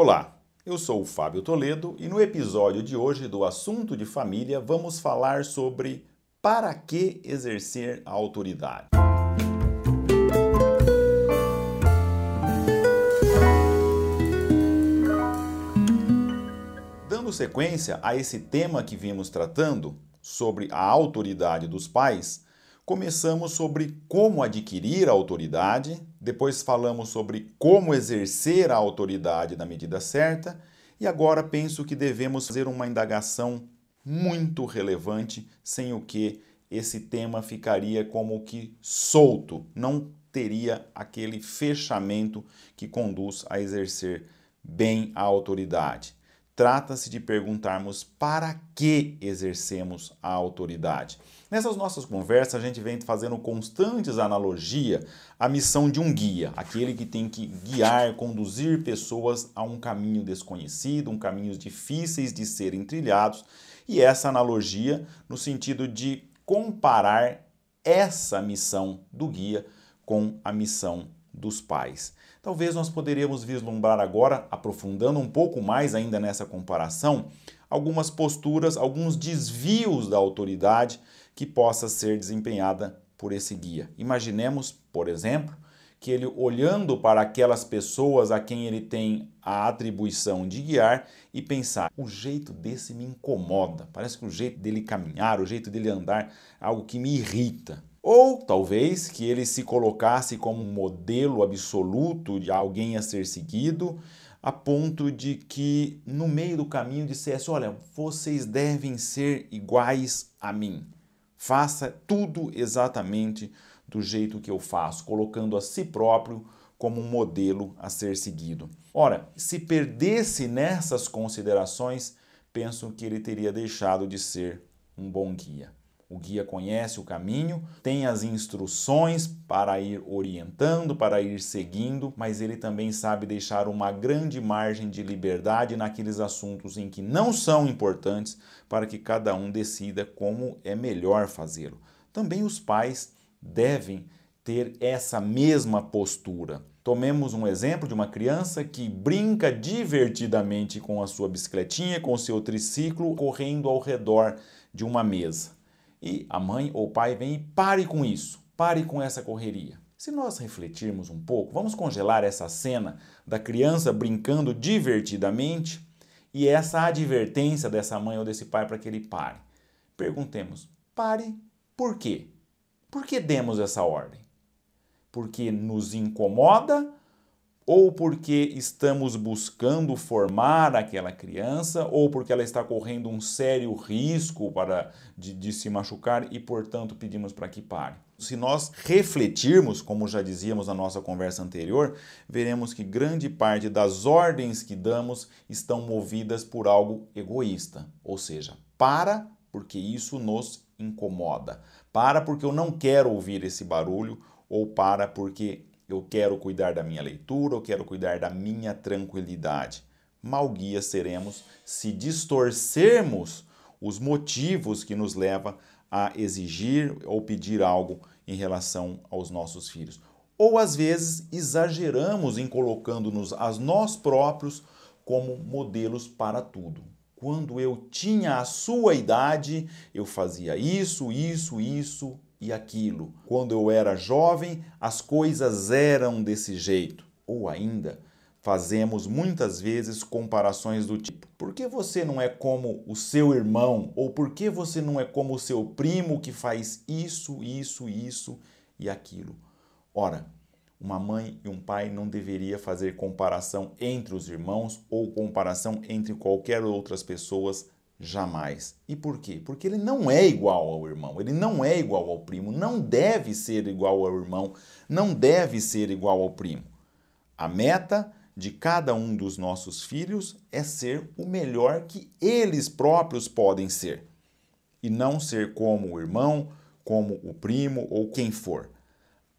Olá, eu sou o Fábio Toledo e no episódio de hoje do Assunto de Família vamos falar sobre para que exercer a autoridade. Dando sequência a esse tema que vimos tratando sobre a autoridade dos pais, começamos sobre como adquirir a autoridade, depois falamos sobre como exercer a autoridade na medida certa, e agora penso que devemos fazer uma indagação muito relevante, sem o que esse tema ficaria como que solto, não teria aquele fechamento que conduz a exercer bem a autoridade. Trata-se de perguntarmos para que exercemos a autoridade. Nessas nossas conversas, a gente vem fazendo constantes analogia à missão de um guia, aquele que tem que guiar, conduzir pessoas a um caminho desconhecido, um caminho difíceis de serem trilhados, e essa analogia no sentido de comparar essa missão do guia com a missão dos pais. Talvez nós poderíamos vislumbrar agora, aprofundando um pouco mais ainda nessa comparação, algumas posturas, alguns desvios da autoridade que possa ser desempenhada por esse guia. Imaginemos, por exemplo, que ele olhando para aquelas pessoas a quem ele tem a atribuição de guiar e pensar: o jeito desse me incomoda, parece que o jeito dele caminhar, o jeito dele andar, é algo que me irrita. Ou talvez que ele se colocasse como um modelo absoluto de alguém a ser seguido, a ponto de que no meio do caminho dissesse: Olha, vocês devem ser iguais a mim. Faça tudo exatamente do jeito que eu faço, colocando a si próprio como um modelo a ser seguido. Ora, se perdesse nessas considerações, penso que ele teria deixado de ser um bom guia. O guia conhece o caminho, tem as instruções para ir orientando, para ir seguindo, mas ele também sabe deixar uma grande margem de liberdade naqueles assuntos em que não são importantes para que cada um decida como é melhor fazê-lo. Também os pais devem ter essa mesma postura. Tomemos um exemplo de uma criança que brinca divertidamente com a sua bicicletinha, com o seu triciclo, correndo ao redor de uma mesa e a mãe ou o pai vem e pare com isso, pare com essa correria. Se nós refletirmos um pouco, vamos congelar essa cena da criança brincando divertidamente e essa advertência dessa mãe ou desse pai para que ele pare. Perguntemos: pare por quê? Por que demos essa ordem? Porque nos incomoda ou porque estamos buscando formar aquela criança, ou porque ela está correndo um sério risco para de, de se machucar e, portanto, pedimos para que pare. Se nós refletirmos, como já dizíamos na nossa conversa anterior, veremos que grande parte das ordens que damos estão movidas por algo egoísta, ou seja, para porque isso nos incomoda, para porque eu não quero ouvir esse barulho, ou para porque eu quero cuidar da minha leitura, eu quero cuidar da minha tranquilidade. Mal guia seremos se distorcermos os motivos que nos levam a exigir ou pedir algo em relação aos nossos filhos. Ou às vezes exageramos em colocando-nos a nós próprios como modelos para tudo. Quando eu tinha a sua idade, eu fazia isso, isso, isso, e aquilo. Quando eu era jovem, as coisas eram desse jeito. Ou ainda, fazemos muitas vezes comparações do tipo: por que você não é como o seu irmão? Ou por que você não é como o seu primo que faz isso, isso, isso e aquilo? Ora, uma mãe e um pai não deveria fazer comparação entre os irmãos ou comparação entre qualquer outras pessoas Jamais. E por quê? Porque ele não é igual ao irmão, ele não é igual ao primo, não deve ser igual ao irmão, não deve ser igual ao primo. A meta de cada um dos nossos filhos é ser o melhor que eles próprios podem ser. E não ser como o irmão, como o primo ou quem for.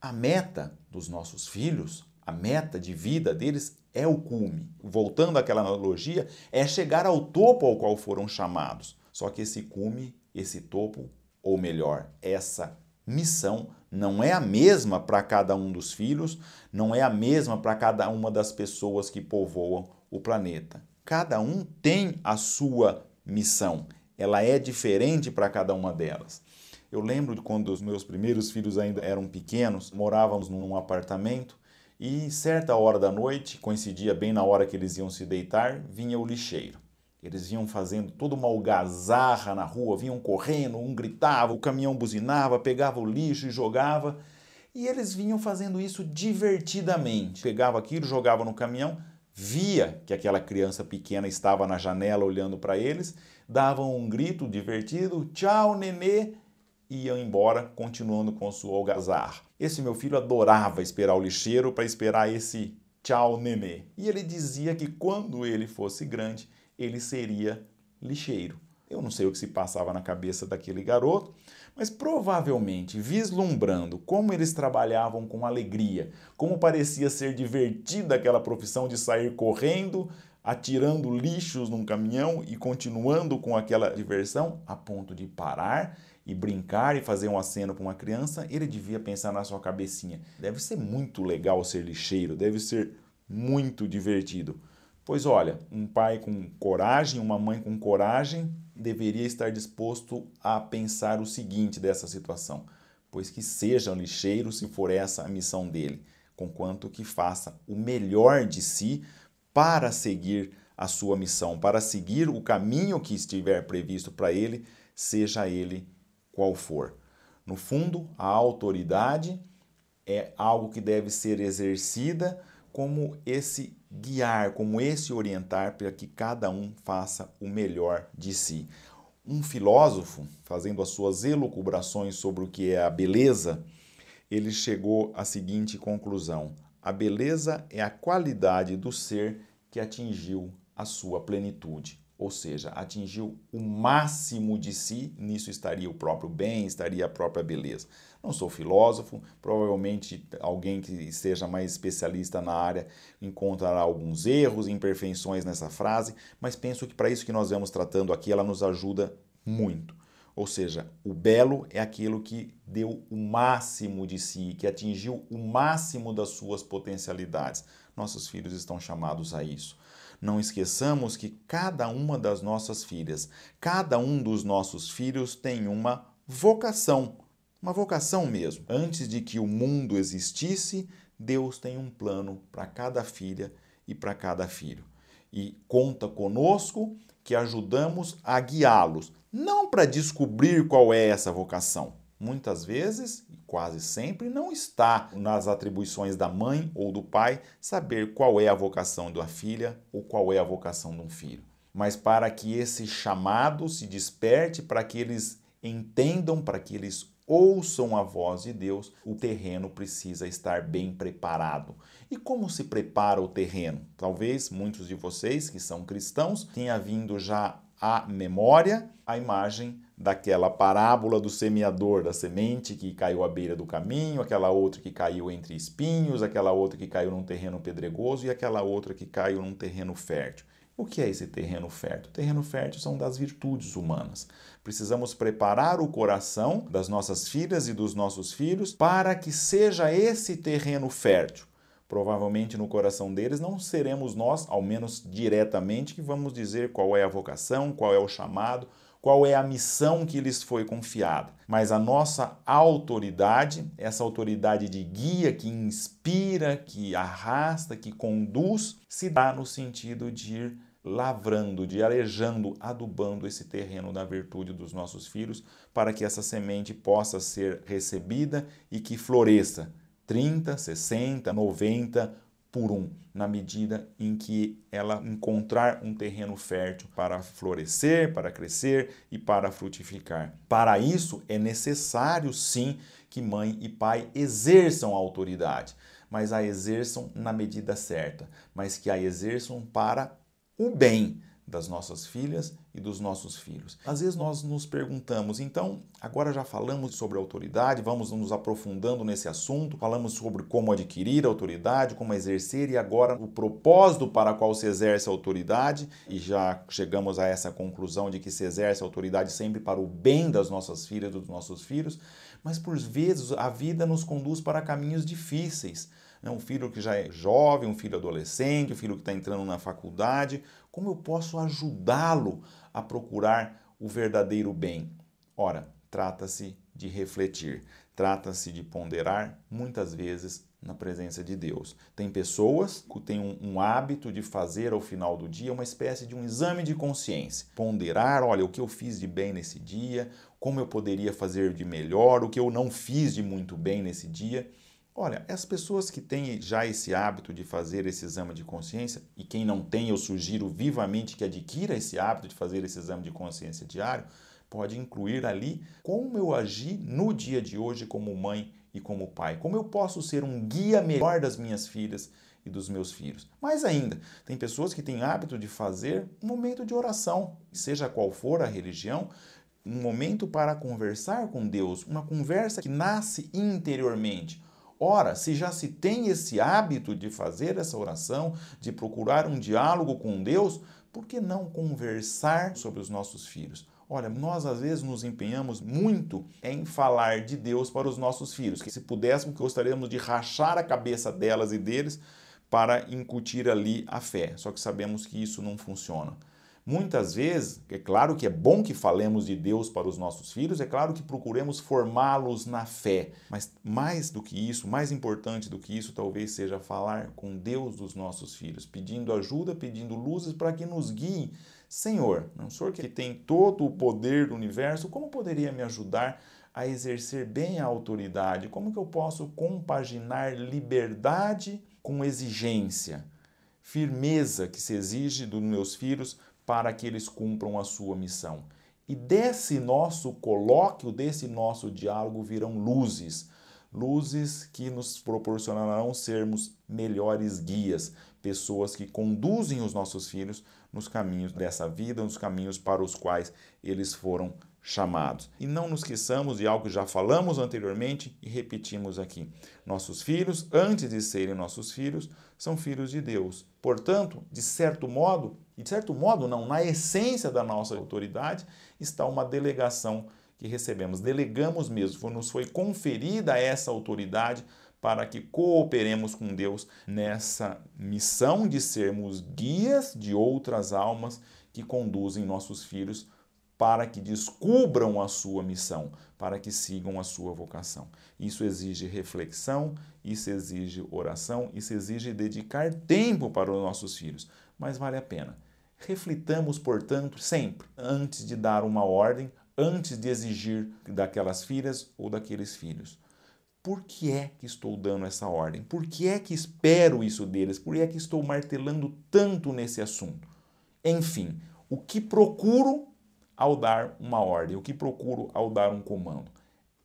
A meta dos nossos filhos, a meta de vida deles é o cume. Voltando àquela analogia, é chegar ao topo ao qual foram chamados. Só que esse cume, esse topo, ou melhor, essa missão não é a mesma para cada um dos filhos, não é a mesma para cada uma das pessoas que povoam o planeta. Cada um tem a sua missão. Ela é diferente para cada uma delas. Eu lembro de quando os meus primeiros filhos ainda eram pequenos, morávamos num apartamento e certa hora da noite, coincidia bem na hora que eles iam se deitar, vinha o lixeiro. Eles vinham fazendo toda uma algazarra na rua, vinham correndo, um gritava, o caminhão buzinava, pegava o lixo e jogava. E eles vinham fazendo isso divertidamente. Pegava aquilo, jogava no caminhão, via que aquela criança pequena estava na janela olhando para eles, davam um grito divertido: tchau, nenê, e iam embora, continuando com sua algazarra. Esse meu filho adorava esperar o lixeiro para esperar esse tchau, nenê. E ele dizia que quando ele fosse grande, ele seria lixeiro. Eu não sei o que se passava na cabeça daquele garoto, mas provavelmente vislumbrando como eles trabalhavam com alegria, como parecia ser divertida aquela profissão de sair correndo, atirando lixos num caminhão e continuando com aquela diversão, a ponto de parar e brincar e fazer um aceno para uma criança, ele devia pensar na sua cabecinha: deve ser muito legal ser lixeiro, deve ser muito divertido. Pois olha, um pai com coragem, uma mãe com coragem, deveria estar disposto a pensar o seguinte dessa situação: pois que seja um lixeiro se for essa a missão dele, conquanto que faça o melhor de si para seguir a sua missão, para seguir o caminho que estiver previsto para ele, seja ele qual for. No fundo, a autoridade é algo que deve ser exercida como esse guiar, como esse orientar para que cada um faça o melhor de si. Um filósofo, fazendo as suas elucubrações sobre o que é a beleza, ele chegou à seguinte conclusão: a beleza é a qualidade do ser que atingiu a sua plenitude ou seja, atingiu o máximo de si, nisso estaria o próprio bem, estaria a própria beleza. Não sou filósofo, provavelmente alguém que seja mais especialista na área encontrará alguns erros, imperfeições nessa frase, mas penso que para isso que nós vamos tratando aqui, ela nos ajuda muito. Ou seja, o belo é aquilo que deu o máximo de si, que atingiu o máximo das suas potencialidades. Nossos filhos estão chamados a isso. Não esqueçamos que cada uma das nossas filhas, cada um dos nossos filhos tem uma vocação, uma vocação mesmo. Antes de que o mundo existisse, Deus tem um plano para cada filha e para cada filho. E conta conosco que ajudamos a guiá-los, não para descobrir qual é essa vocação. Muitas vezes quase sempre, não está nas atribuições da mãe ou do pai saber qual é a vocação da filha ou qual é a vocação de um filho. Mas para que esse chamado se desperte, para que eles entendam, para que eles ouçam a voz de Deus, o terreno precisa estar bem preparado. E como se prepara o terreno? Talvez muitos de vocês que são cristãos tenha vindo já à memória a imagem daquela parábola do semeador, da semente que caiu à beira do caminho, aquela outra que caiu entre espinhos, aquela outra que caiu num terreno pedregoso e aquela outra que caiu num terreno fértil. O que é esse terreno fértil? O terreno fértil são das virtudes humanas. Precisamos preparar o coração das nossas filhas e dos nossos filhos para que seja esse terreno fértil. Provavelmente no coração deles não seremos nós, ao menos diretamente, que vamos dizer qual é a vocação, qual é o chamado, qual é a missão que lhes foi confiada. Mas a nossa autoridade, essa autoridade de guia que inspira, que arrasta, que conduz, se dá no sentido de ir lavrando, de arejando, adubando esse terreno da virtude dos nossos filhos, para que essa semente possa ser recebida e que floresça 30, 60, 90, por um, na medida em que ela encontrar um terreno fértil para florescer, para crescer e para frutificar. Para isso é necessário sim que mãe e pai exerçam a autoridade, mas a exerçam na medida certa, mas que a exerçam para o bem das nossas filhas e dos nossos filhos. Às vezes nós nos perguntamos, então, agora já falamos sobre autoridade, vamos nos aprofundando nesse assunto, falamos sobre como adquirir autoridade, como exercer e agora o propósito para qual se exerce a autoridade e já chegamos a essa conclusão de que se exerce a autoridade sempre para o bem das nossas filhas e dos nossos filhos, mas por vezes a vida nos conduz para caminhos difíceis né? um filho que já é jovem, um filho adolescente, um filho que está entrando na faculdade. Como eu posso ajudá-lo a procurar o verdadeiro bem? Ora, trata-se de refletir, trata-se de ponderar, muitas vezes na presença de Deus. Tem pessoas que têm um, um, hábito de fazer ao final do dia uma espécie de um exame de consciência. Ponderar, olha, o que eu fiz de bem nesse dia, como eu poderia fazer de melhor, o que eu não fiz de muito bem nesse dia. Olha, as pessoas que têm já esse hábito de fazer esse exame de consciência, e quem não tem, eu sugiro vivamente que adquira esse hábito de fazer esse exame de consciência diário, pode incluir ali como eu agi no dia de hoje como mãe e como pai? Como eu posso ser um guia melhor das minhas filhas e dos meus filhos? Mais ainda, tem pessoas que têm hábito de fazer um momento de oração, seja qual for a religião, um momento para conversar com Deus, uma conversa que nasce interiormente. Ora, se já se tem esse hábito de fazer essa oração, de procurar um diálogo com Deus, por que não conversar sobre os nossos filhos? Olha, nós às vezes nos empenhamos muito em falar de Deus para os nossos filhos, que se pudéssemos, gostaríamos de rachar a cabeça delas e deles para incutir ali a fé. Só que sabemos que isso não funciona. Muitas vezes, é claro que é bom que falemos de Deus para os nossos filhos, é claro que procuremos formá-los na fé, mas mais do que isso, mais importante do que isso, talvez seja falar com Deus dos nossos filhos, pedindo ajuda, pedindo luzes para que nos guie. Senhor, não Senhor que tem todo o poder do universo, como poderia me ajudar a exercer bem a autoridade? Como que eu posso compaginar liberdade com exigência? Firmeza que se exige dos meus filhos para que eles cumpram a sua missão. E desse nosso colóquio, desse nosso diálogo virão luzes, luzes que nos proporcionarão sermos melhores guias, pessoas que conduzem os nossos filhos nos caminhos dessa vida, nos caminhos para os quais eles foram chamados. E não nos esqueçamos de algo que já falamos anteriormente e repetimos aqui. Nossos filhos, antes de serem nossos filhos, são filhos de Deus. Portanto, de certo modo, e de certo modo não, na essência da nossa autoridade está uma delegação que recebemos. Delegamos mesmo, nos foi conferida essa autoridade para que cooperemos com Deus nessa missão de sermos guias de outras almas que conduzem nossos filhos para que descubram a sua missão, para que sigam a sua vocação. Isso exige reflexão, isso exige oração, isso exige dedicar tempo para os nossos filhos, mas vale a pena. Reflitamos, portanto, sempre antes de dar uma ordem, antes de exigir daquelas filhas ou daqueles filhos. Por que é que estou dando essa ordem? Por que é que espero isso deles? Por que é que estou martelando tanto nesse assunto? Enfim, o que procuro ao dar uma ordem, o que procuro ao dar um comando.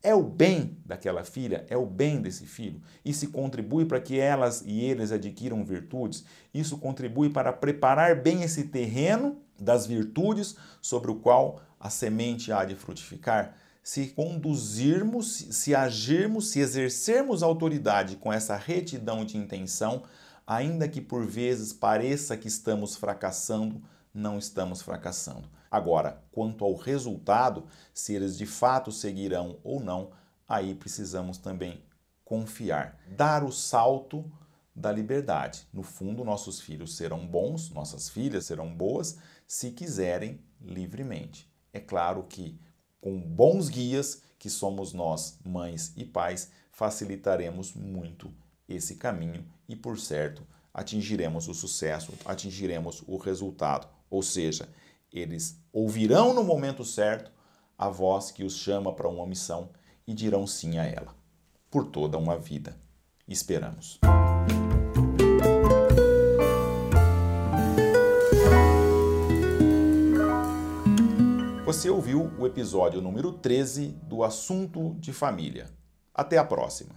É o bem daquela filha, é o bem desse filho. E se contribui para que elas e eles adquiram virtudes, isso contribui para preparar bem esse terreno das virtudes sobre o qual a semente há de frutificar. Se conduzirmos, se agirmos, se exercermos autoridade com essa retidão de intenção, ainda que por vezes pareça que estamos fracassando, não estamos fracassando. Agora, quanto ao resultado, se eles de fato seguirão ou não, aí precisamos também confiar, dar o salto da liberdade. No fundo, nossos filhos serão bons, nossas filhas serão boas, se quiserem livremente. É claro que com bons guias, que somos nós, mães e pais, facilitaremos muito esse caminho e, por certo, atingiremos o sucesso, atingiremos o resultado. Ou seja, eles ouvirão no momento certo a voz que os chama para uma missão e dirão sim a ela. Por toda uma vida. Esperamos. Você ouviu o episódio número 13 do Assunto de Família. Até a próxima!